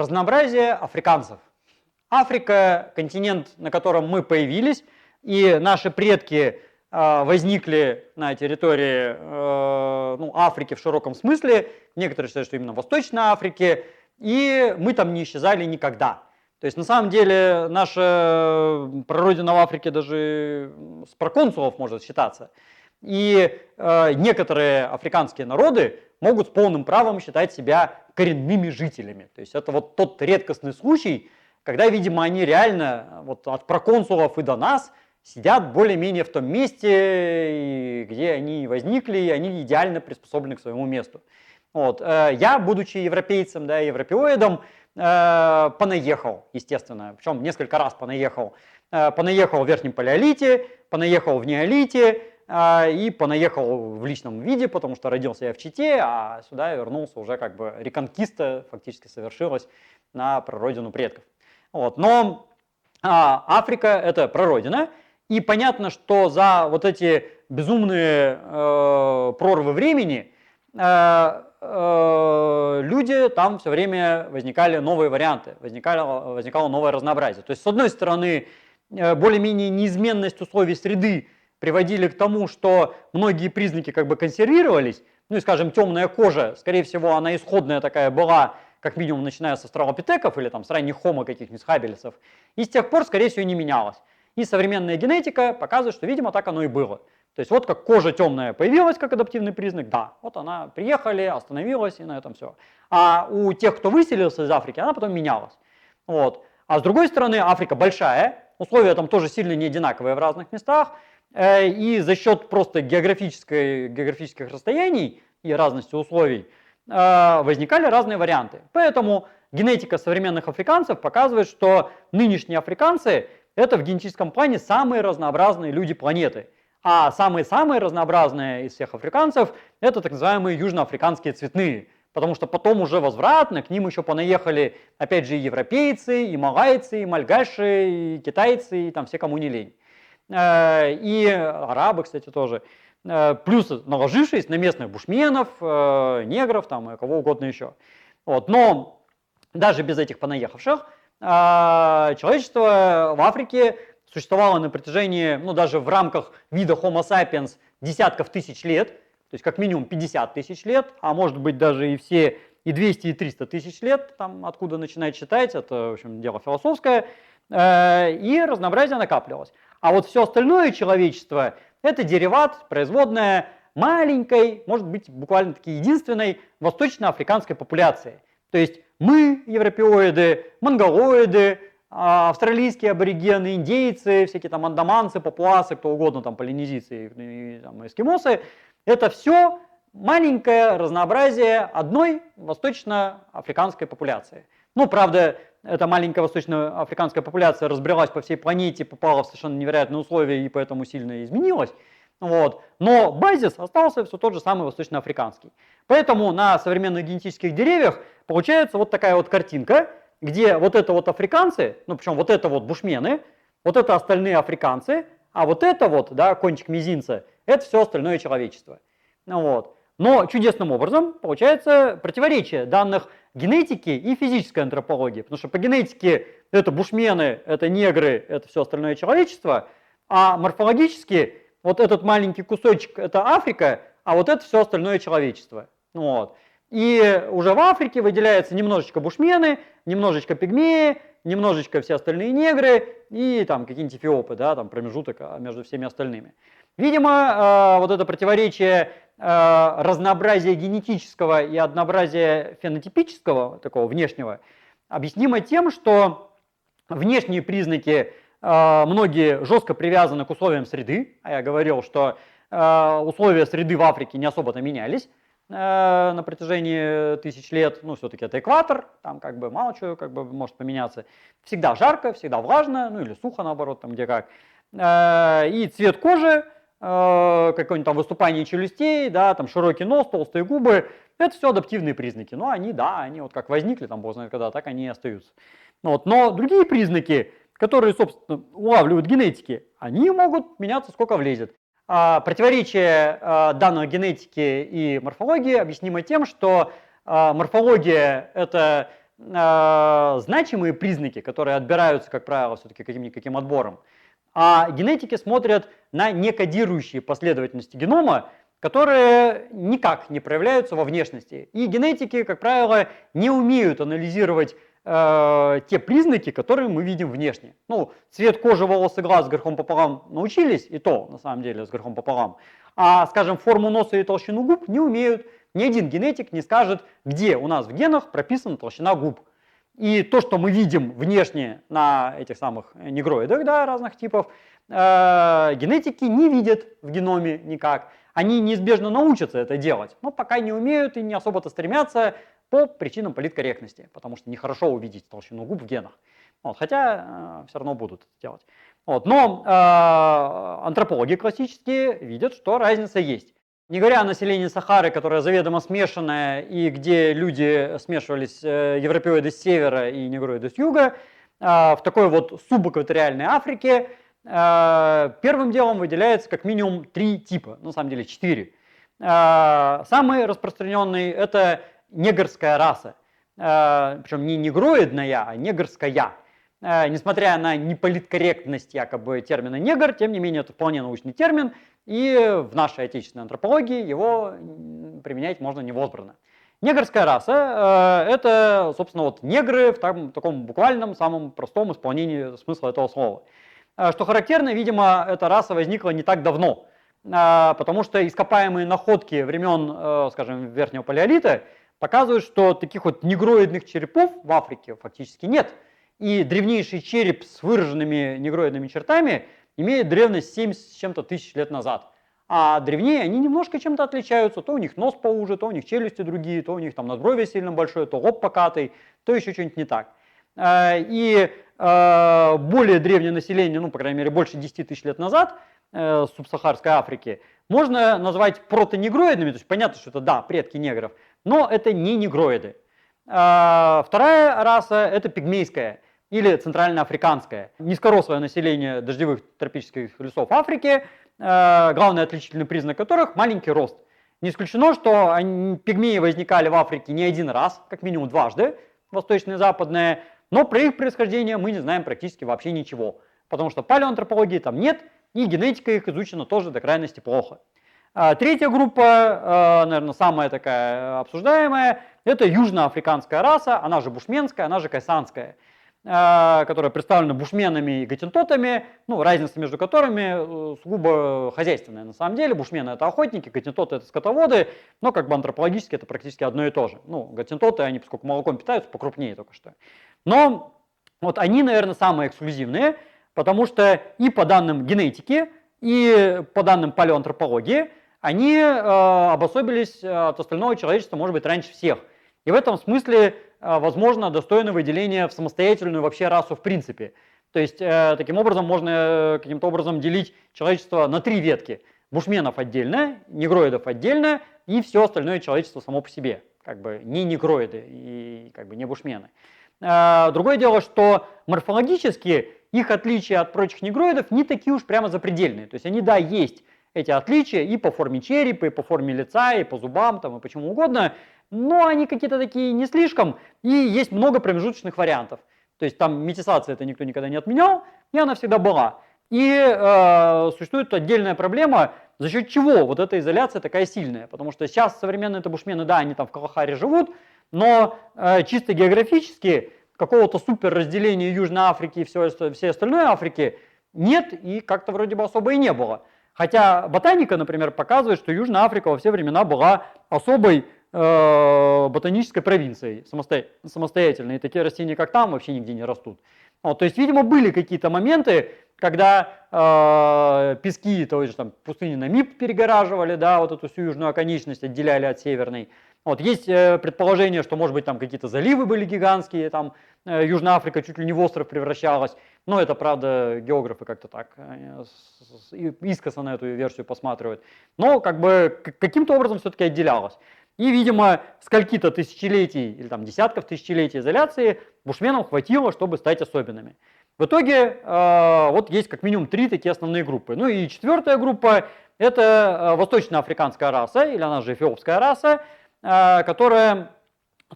разнообразие африканцев. Африка – континент, на котором мы появились, и наши предки э, возникли на территории э, ну, Африки в широком смысле. Некоторые считают, что именно в Восточной Африке. И мы там не исчезали никогда. То есть на самом деле наша прародина в Африке даже с проконсулов может считаться. И э, некоторые африканские народы могут с полным правом считать себя коренными жителями. То есть это вот тот редкостный случай, когда, видимо, они реально вот от проконсулов и до нас сидят более-менее в том месте, где они возникли, и они идеально приспособлены к своему месту. Вот. Э, я, будучи европейцем, да, европеоидом, э, понаехал, естественно, причем несколько раз понаехал. Э, понаехал в Верхнем Палеолите, понаехал в Неолите, и понаехал в личном виде, потому что родился я в Чите, а сюда я вернулся уже как бы реконкиста фактически совершилась на прародину предков. Вот. Но а, Африка это прародина, и понятно, что за вот эти безумные э, прорвы времени э, э, люди там все время возникали новые варианты, возникало, возникало новое разнообразие. То есть, с одной стороны, э, более-менее неизменность условий среды приводили к тому, что многие признаки как бы консервировались, ну и, скажем, темная кожа, скорее всего, она исходная такая была, как минимум, начиная с австралопитеков или там с ранних хомо каких-нибудь хабелесов, и с тех пор, скорее всего, не менялась. И современная генетика показывает, что, видимо, так оно и было. То есть вот как кожа темная появилась как адаптивный признак, да, вот она приехали, остановилась и на этом все. А у тех, кто выселился из Африки, она потом менялась. Вот. А с другой стороны, Африка большая, условия там тоже сильно не одинаковые в разных местах, и за счет просто географической, географических расстояний и разности условий э, возникали разные варианты. Поэтому генетика современных африканцев показывает, что нынешние африканцы – это в генетическом плане самые разнообразные люди планеты. А самые-самые разнообразные из всех африканцев – это так называемые южноафриканские цветные. Потому что потом уже возвратно к ним еще понаехали, опять же, и европейцы, и малайцы, и мальгаши, и китайцы, и там все, кому не лень. Э, и арабы, кстати, тоже. Э, плюс наложившись на местных бушменов, э, негров там, и кого угодно еще. Вот. Но даже без этих понаехавших человечество в Африке существовало на протяжении, ну даже в рамках вида Homo sapiens десятков тысяч лет, то есть как минимум 50 тысяч лет, а может быть даже и все и 200, и 300 тысяч лет, там откуда начинать считать, это, в общем, дело философское, и разнообразие накапливалось. А вот все остальное человечество – это дериват, производная маленькой, может быть, буквально таки единственной восточноафриканской популяции. То есть мы, европеоиды, монголоиды, а, австралийские аборигены, индейцы, всякие там андаманцы, папуасы, кто угодно, там полинезийцы и там, эскимосы, это все маленькое разнообразие одной восточноафриканской популяции. Ну, правда, эта маленькая восточноафриканская популяция разбрелась по всей планете, попала в совершенно невероятные условия и поэтому сильно изменилась. Вот. Но базис остался все тот же самый восточноафриканский. Поэтому на современных генетических деревьях получается вот такая вот картинка, где вот это вот африканцы, ну причем вот это вот бушмены, вот это остальные африканцы, а вот это вот, да, кончик мизинца, это все остальное человечество. Вот. Но чудесным образом получается противоречие данных генетики и физической антропологии. Потому что по генетике это бушмены, это негры, это все остальное человечество, а морфологически вот этот маленький кусочек это Африка, а вот это все остальное человечество. Вот. И уже в Африке выделяется немножечко бушмены, немножечко пигмеи, немножечко все остальные негры и там какие-нибудь эфиопы, да, там промежуток а, между всеми остальными. Видимо, э, вот это противоречие э, разнообразия генетического и однообразия фенотипического, такого внешнего, объяснимо тем, что внешние признаки э, многие жестко привязаны к условиям среды. А я говорил, что условия среды в Африке не особо-то менялись на протяжении тысяч лет, ну, все-таки это экватор, там как бы мало чего как бы может поменяться. Всегда жарко, всегда влажно, ну или сухо, наоборот, там где как. И цвет кожи э, какое-нибудь там выступание челюстей, да, там широкий нос, толстые губы, это все адаптивные признаки. Но они, да, они вот как возникли, там, бог знает когда, так они и остаются. Вот. Но другие признаки, которые, собственно, улавливают генетики, они могут меняться сколько влезет. А противоречие а, данной генетики и морфологии объяснимо тем, что а, морфология – это э, значимые признаки, которые отбираются, как правило, все-таки каким-никаким отбором, а генетики смотрят на некодирующие последовательности генома, которые никак не проявляются во внешности. И генетики, как правило, не умеют анализировать э, те признаки, которые мы видим внешне. Ну, цвет кожи, волосы, глаз с грехом пополам научились, и то, на самом деле, с грехом пополам. А, скажем, форму носа и толщину губ не умеют. Ни один генетик не скажет, где у нас в генах прописана толщина губ. И то, что мы видим внешне на этих самых негроидах да, разных типов, э, генетики не видят в геноме никак. Они неизбежно научатся это делать, но пока не умеют и не особо-то стремятся по причинам политкорректности, потому что нехорошо увидеть толщину губ в генах. Вот, хотя э, все равно будут это делать. Вот, но э, антропологи классические видят, что разница есть. Не говоря о населении Сахары, которое заведомо смешанное, и где люди смешивались, э, европеоиды с севера и негроиды с юга, э, в такой вот субэкваториальной Африке э, первым делом выделяется как минимум три типа, на самом деле четыре. Самый распространенный – это негрская раса, причем не негроидная, а негрская. Несмотря на неполиткорректность якобы термина негр, тем не менее это вполне научный термин, и в нашей отечественной антропологии его применять можно невозбранно. Негрская раса э, это, собственно, вот негры в, там, таком буквальном, самом простом исполнении смысла этого слова. Э, что характерно, видимо, эта раса возникла не так давно, э, потому что ископаемые находки времен, э, скажем, верхнего палеолита показывают, что таких вот негроидных черепов в Африке фактически нет. И древнейший череп с выраженными негроидными чертами – имеют древность 7 с чем-то тысяч лет назад. А древнее они немножко чем-то отличаются. То у них нос поуже, то у них челюсти другие, то у них там надбровье сильно большое, то лоб покатый, то еще что-нибудь не так. Э, и э, более древнее население, ну, по крайней мере, больше 10 тысяч лет назад, э, субсахарской Африки, можно назвать протонегроидными, то есть понятно, что это, да, предки негров, но это не негроиды. Вторая раса – это пигмейская или центральноафриканское. Низкорослое население дождевых тропических лесов Африки, э, главный отличительный признак которых – маленький рост. Не исключено, что пигмеи возникали в Африке не один раз, как минимум дважды, восточные и западные, но про их происхождение мы не знаем практически вообще ничего, потому что палеоантропологии там нет, и генетика их изучена тоже до крайности плохо. А третья группа, э, наверное, самая такая обсуждаемая, это южноафриканская раса, она же бушменская, она же кайсанская – которая представлена бушменами и гатентотами, ну, разница между которыми э, сугубо хозяйственная на самом деле. Бушмены это охотники, гатентоты это скотоводы, но как бы антропологически это практически одно и то же. Ну, гатентоты, они, поскольку молоком питаются, покрупнее только что. Но вот они, наверное, самые эксклюзивные, потому что и по данным генетики, и по данным палеоантропологии, они э, обособились от остального человечества, может быть, раньше всех. И в этом смысле а, возможно, достойно выделения в самостоятельную вообще расу в принципе. То есть, э, таким образом, можно э, каким-то образом делить человечество на три ветки. Бушменов отдельно, негроидов отдельно и все остальное человечество само по себе. Как бы не негроиды и как бы не бушмены. А, другое дело, что морфологически их отличия от прочих негроидов не такие уж прямо запредельные. То есть они, да, есть эти отличия и по форме черепа, и по форме лица, и по зубам, там, и почему угодно, но они какие-то такие не слишком, и есть много промежуточных вариантов. То есть там метисация это никто никогда не отменял, и она всегда была. И э, существует отдельная проблема, за счет чего вот эта изоляция такая сильная. Потому что сейчас современные табушмены, да, они там в Калахаре живут, но э, чисто географически какого-то супер разделения Южной Африки и все, всей остальной Африки нет и как-то вроде бы особо и не было. Хотя ботаника, например, показывает, что Южная Африка во все времена была особой ботанической провинцией самостоятельной. И такие растения, как там, вообще нигде не растут. Вот, то есть, видимо, были какие-то моменты, когда э, пески той же там, пустыни Намиб перегораживали, да, вот эту всю южную оконечность отделяли от северной. Вот, есть э, предположение, что, может быть, там какие-то заливы были гигантские, там э, Южная Африка чуть ли не в остров превращалась. Но это, правда, географы как-то так э, искоса на эту версию посматривают. Но как бы каким-то образом все-таки отделялось. И, видимо, скольки-то тысячелетий или там десятков тысячелетий изоляции бушменам хватило, чтобы стать особенными. В итоге э, вот есть как минимум три такие основные группы. Ну и четвертая группа – это э, восточноафриканская раса, или она же эфиопская раса, Э, которая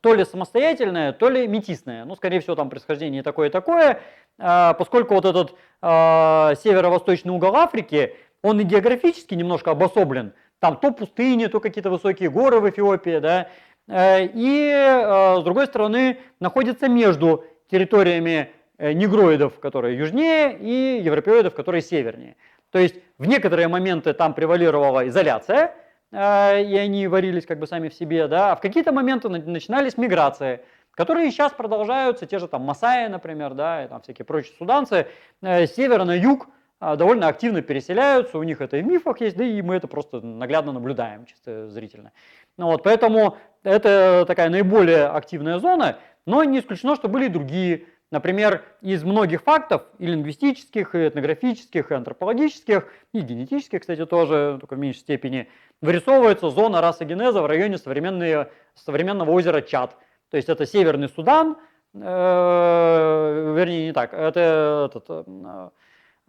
то ли самостоятельное, то ли метисное. Ну, скорее всего, там происхождение такое и такое, а, поскольку вот этот а, северо-восточный угол Африки, он и географически немножко обособлен. Там то пустыни, то какие-то высокие горы в Эфиопии, да, э, и э, с другой стороны находится между территориями э, негроидов, которые южнее, и европеоидов, которые севернее. То есть в некоторые моменты там превалировала изоляция, и они варились как бы сами в себе, да, а в какие-то моменты начинались миграции, которые сейчас продолжаются, те же там Масаи, например, да, и там всякие прочие суданцы, с севера на юг, довольно активно переселяются, у них это и в мифах есть, да и мы это просто наглядно наблюдаем, чисто зрительно. Ну вот, поэтому это такая наиболее активная зона, но не исключено, что были и другие. Например, из многих фактов, и лингвистических, и этнографических, и антропологических, и генетических, кстати, тоже, только в меньшей степени, вырисовывается зона расогенеза в районе современного озера Чад. То есть это Северный Судан, э, вернее, не так, это этот, Э,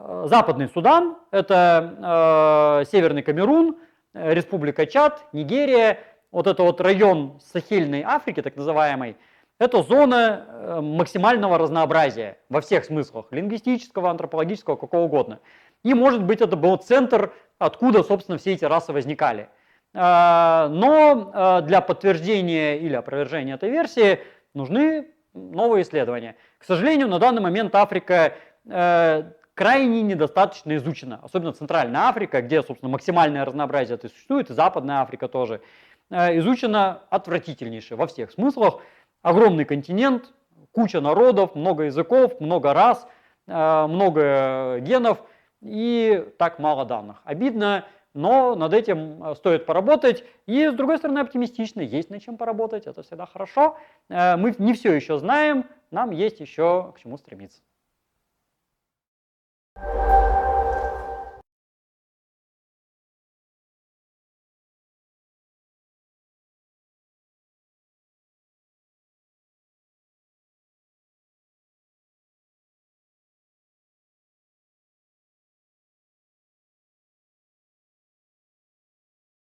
Западный Судан, это э, Северный Камерун, э, Республика Чад, Нигерия, вот это вот район Сахельной Африки, так называемый, это зона э, максимального разнообразия во всех смыслах, лингвистического, антропологического, какого угодно. И может быть это был центр, откуда, собственно, все эти расы возникали. Но для подтверждения или опровержения этой версии нужны новые исследования. К сожалению, на данный момент Африка крайне недостаточно изучена, особенно Центральная Африка, где, собственно, максимальное разнообразие это существует, и Западная Африка тоже, э, изучена отвратительнейше во всех смыслах. Огромный континент, куча народов, много языков, много рас, э, много генов и так мало данных. Обидно, но над этим э, стоит поработать. И, с другой стороны, оптимистично, есть над чем поработать, это всегда хорошо. Мы не все еще знаем, нам есть еще к чему стремиться. you